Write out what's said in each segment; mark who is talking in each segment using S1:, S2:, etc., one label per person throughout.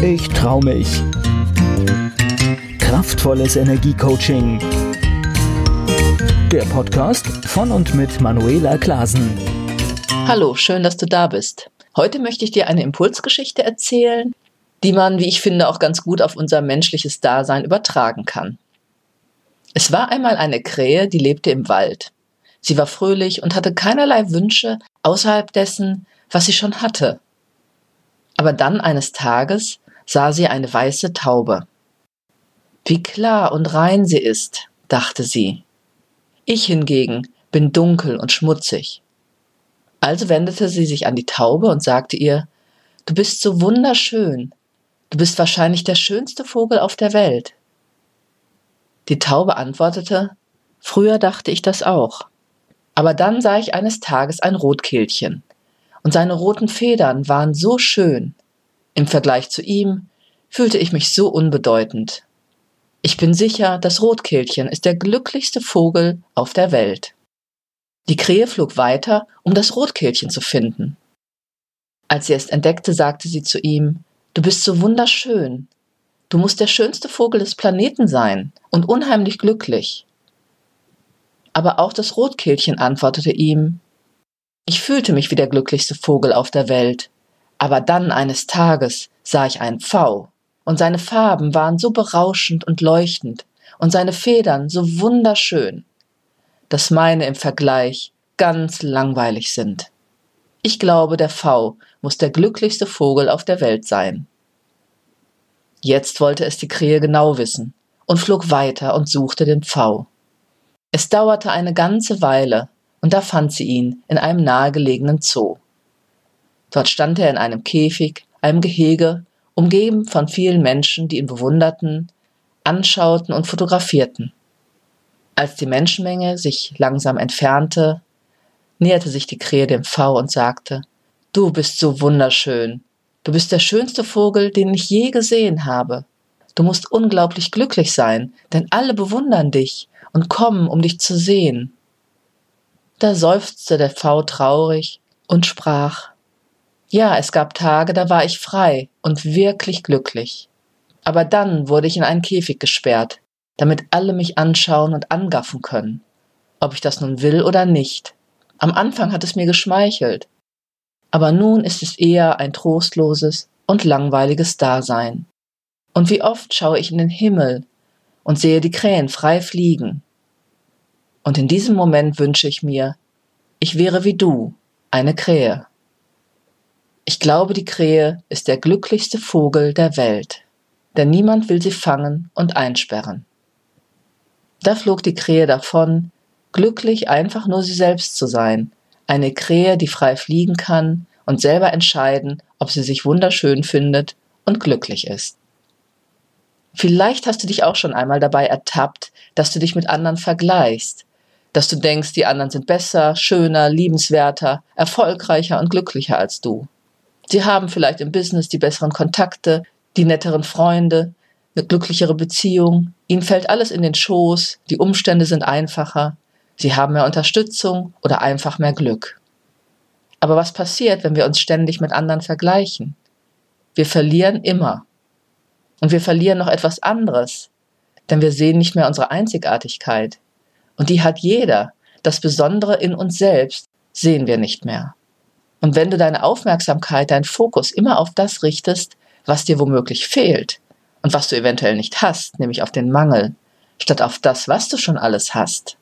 S1: Ich trau mich. Kraftvolles Energiecoaching. Der Podcast von und mit Manuela Klasen.
S2: Hallo, schön, dass du da bist. Heute möchte ich dir eine Impulsgeschichte erzählen, die man, wie ich finde, auch ganz gut auf unser menschliches Dasein übertragen kann. Es war einmal eine Krähe, die lebte im Wald. Sie war fröhlich und hatte keinerlei Wünsche außerhalb dessen, was sie schon hatte. Aber dann eines Tages sah sie eine weiße Taube. Wie klar und rein sie ist, dachte sie. Ich hingegen bin dunkel und schmutzig. Also wendete sie sich an die Taube und sagte ihr, Du bist so wunderschön, du bist wahrscheinlich der schönste Vogel auf der Welt. Die Taube antwortete, Früher dachte ich das auch. Aber dann sah ich eines Tages ein Rotkehlchen, und seine roten Federn waren so schön. Im Vergleich zu ihm fühlte ich mich so unbedeutend. Ich bin sicher, das Rotkehlchen ist der glücklichste Vogel auf der Welt. Die Krähe flog weiter, um das Rotkehlchen zu finden. Als sie es entdeckte, sagte sie zu ihm, Du bist so wunderschön. Du musst der schönste Vogel des Planeten sein und unheimlich glücklich. Aber auch das Rotkehlchen antwortete ihm, Ich fühlte mich wie der glücklichste Vogel auf der Welt, aber dann eines Tages sah ich einen Pfau, und seine Farben waren so berauschend und leuchtend, und seine Federn so wunderschön, dass meine im Vergleich ganz langweilig sind. Ich glaube, der Pfau muss der glücklichste Vogel auf der Welt sein. Jetzt wollte es die Krähe genau wissen und flog weiter und suchte den Pfau. Es dauerte eine ganze Weile, und da fand sie ihn in einem nahegelegenen Zoo. Dort stand er in einem Käfig, einem Gehege, umgeben von vielen Menschen, die ihn bewunderten, anschauten und fotografierten. Als die Menschenmenge sich langsam entfernte, näherte sich die Krähe dem V und sagte, Du bist so wunderschön. Du bist der schönste Vogel, den ich je gesehen habe. Du musst unglaublich glücklich sein, denn alle bewundern dich und kommen, um dich zu sehen. Da seufzte der V traurig und sprach, ja, es gab Tage, da war ich frei und wirklich glücklich. Aber dann wurde ich in einen Käfig gesperrt, damit alle mich anschauen und angaffen können, ob ich das nun will oder nicht. Am Anfang hat es mir geschmeichelt, aber nun ist es eher ein trostloses und langweiliges Dasein. Und wie oft schaue ich in den Himmel und sehe die Krähen frei fliegen. Und in diesem Moment wünsche ich mir, ich wäre wie du, eine Krähe. Ich glaube, die Krähe ist der glücklichste Vogel der Welt, denn niemand will sie fangen und einsperren. Da flog die Krähe davon, glücklich einfach nur sie selbst zu sein, eine Krähe, die frei fliegen kann und selber entscheiden, ob sie sich wunderschön findet und glücklich ist. Vielleicht hast du dich auch schon einmal dabei ertappt, dass du dich mit anderen vergleichst, dass du denkst, die anderen sind besser, schöner, liebenswerter, erfolgreicher und glücklicher als du. Sie haben vielleicht im Business die besseren Kontakte, die netteren Freunde, eine glücklichere Beziehung. Ihnen fällt alles in den Schoß, die Umstände sind einfacher. Sie haben mehr Unterstützung oder einfach mehr Glück. Aber was passiert, wenn wir uns ständig mit anderen vergleichen? Wir verlieren immer. Und wir verlieren noch etwas anderes, denn wir sehen nicht mehr unsere Einzigartigkeit. Und die hat jeder. Das Besondere in uns selbst sehen wir nicht mehr. Und wenn du deine Aufmerksamkeit, deinen Fokus immer auf das richtest, was dir womöglich fehlt und was du eventuell nicht hast, nämlich auf den Mangel, statt auf das, was du schon alles hast,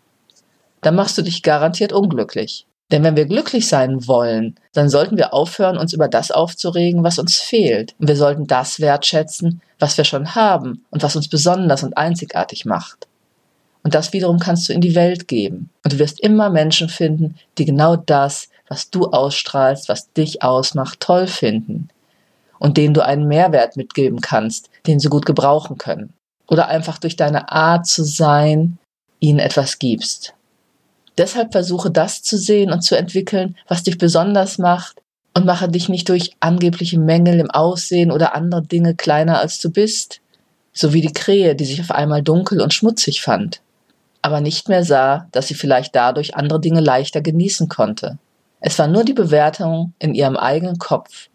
S2: dann machst du dich garantiert unglücklich. Denn wenn wir glücklich sein wollen, dann sollten wir aufhören, uns über das aufzuregen, was uns fehlt. Und wir sollten das wertschätzen, was wir schon haben und was uns besonders und einzigartig macht. Und das wiederum kannst du in die Welt geben. Und du wirst immer Menschen finden, die genau das was du ausstrahlst, was dich ausmacht, toll finden und denen du einen Mehrwert mitgeben kannst, den sie gut gebrauchen können. Oder einfach durch deine Art zu sein, ihnen etwas gibst. Deshalb versuche das zu sehen und zu entwickeln, was dich besonders macht und mache dich nicht durch angebliche Mängel im Aussehen oder andere Dinge kleiner als du bist, so wie die Krähe, die sich auf einmal dunkel und schmutzig fand, aber nicht mehr sah, dass sie vielleicht dadurch andere Dinge leichter genießen konnte. Es war nur die Bewertung in ihrem eigenen Kopf.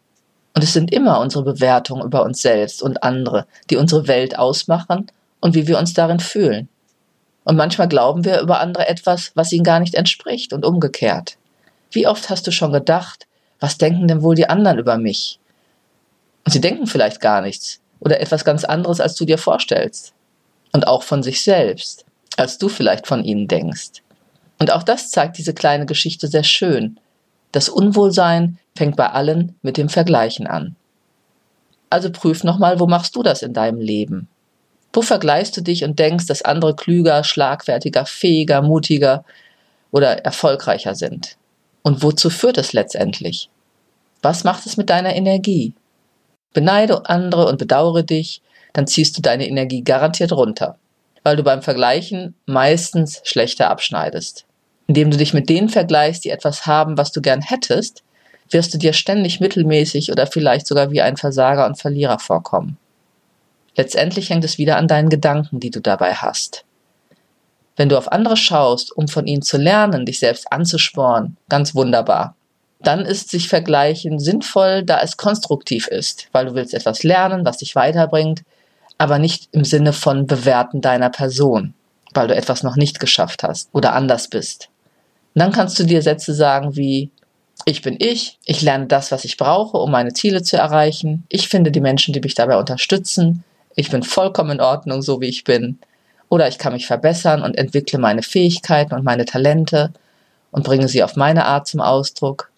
S2: Und es sind immer unsere Bewertungen über uns selbst und andere, die unsere Welt ausmachen und wie wir uns darin fühlen. Und manchmal glauben wir über andere etwas, was ihnen gar nicht entspricht und umgekehrt. Wie oft hast du schon gedacht, was denken denn wohl die anderen über mich? Und sie denken vielleicht gar nichts oder etwas ganz anderes, als du dir vorstellst. Und auch von sich selbst, als du vielleicht von ihnen denkst. Und auch das zeigt diese kleine Geschichte sehr schön. Das Unwohlsein fängt bei allen mit dem Vergleichen an. Also prüf nochmal, wo machst du das in deinem Leben? Wo vergleichst du dich und denkst, dass andere klüger, schlagfertiger, fähiger, mutiger oder erfolgreicher sind? Und wozu führt es letztendlich? Was macht es mit deiner Energie? Beneide andere und bedauere dich, dann ziehst du deine Energie garantiert runter, weil du beim Vergleichen meistens schlechter abschneidest. Indem du dich mit denen vergleichst, die etwas haben, was du gern hättest, wirst du dir ständig mittelmäßig oder vielleicht sogar wie ein Versager und Verlierer vorkommen. Letztendlich hängt es wieder an deinen Gedanken, die du dabei hast. Wenn du auf andere schaust, um von ihnen zu lernen, dich selbst anzusporen, ganz wunderbar. Dann ist sich Vergleichen sinnvoll, da es konstruktiv ist, weil du willst etwas lernen, was dich weiterbringt, aber nicht im Sinne von Bewerten deiner Person, weil du etwas noch nicht geschafft hast oder anders bist. Und dann kannst du dir Sätze sagen wie, ich bin ich, ich lerne das, was ich brauche, um meine Ziele zu erreichen, ich finde die Menschen, die mich dabei unterstützen, ich bin vollkommen in Ordnung, so wie ich bin. Oder ich kann mich verbessern und entwickle meine Fähigkeiten und meine Talente und bringe sie auf meine Art zum Ausdruck.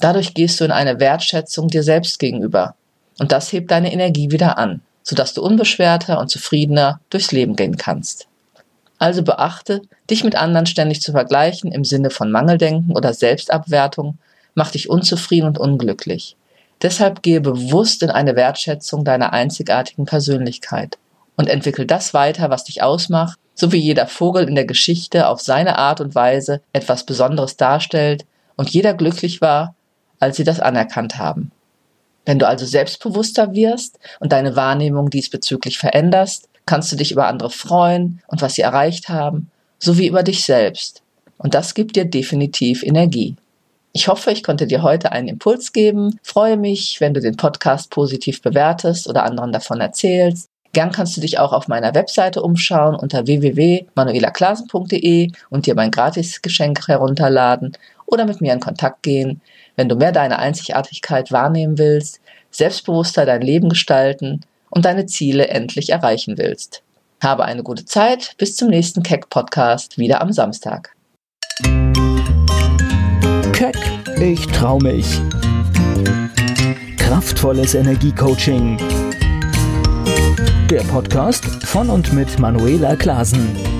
S2: Dadurch gehst du in eine Wertschätzung dir selbst gegenüber. Und das hebt deine Energie wieder an, sodass du unbeschwerter und zufriedener durchs Leben gehen kannst. Also beachte, dich mit anderen ständig zu vergleichen im Sinne von Mangeldenken oder Selbstabwertung macht dich unzufrieden und unglücklich. Deshalb gehe bewusst in eine Wertschätzung deiner einzigartigen Persönlichkeit und entwickel das weiter, was dich ausmacht, so wie jeder Vogel in der Geschichte auf seine Art und Weise etwas Besonderes darstellt und jeder glücklich war, als sie das anerkannt haben. Wenn du also selbstbewusster wirst und deine Wahrnehmung diesbezüglich veränderst, kannst du dich über andere freuen und was sie erreicht haben, sowie über dich selbst. Und das gibt dir definitiv Energie. Ich hoffe, ich konnte dir heute einen Impuls geben. Freue mich, wenn du den Podcast positiv bewertest oder anderen davon erzählst. Gern kannst du dich auch auf meiner Webseite umschauen unter www.manuelaklasen.de und dir mein Gratisgeschenk herunterladen oder mit mir in Kontakt gehen, wenn du mehr deine Einzigartigkeit wahrnehmen willst, selbstbewusster dein Leben gestalten und deine Ziele endlich erreichen willst. Habe eine gute Zeit. Bis zum nächsten Keck Podcast wieder am Samstag.
S1: Keck, ich trau mich. Kraftvolles Energiecoaching. Der Podcast von und mit Manuela Klasen.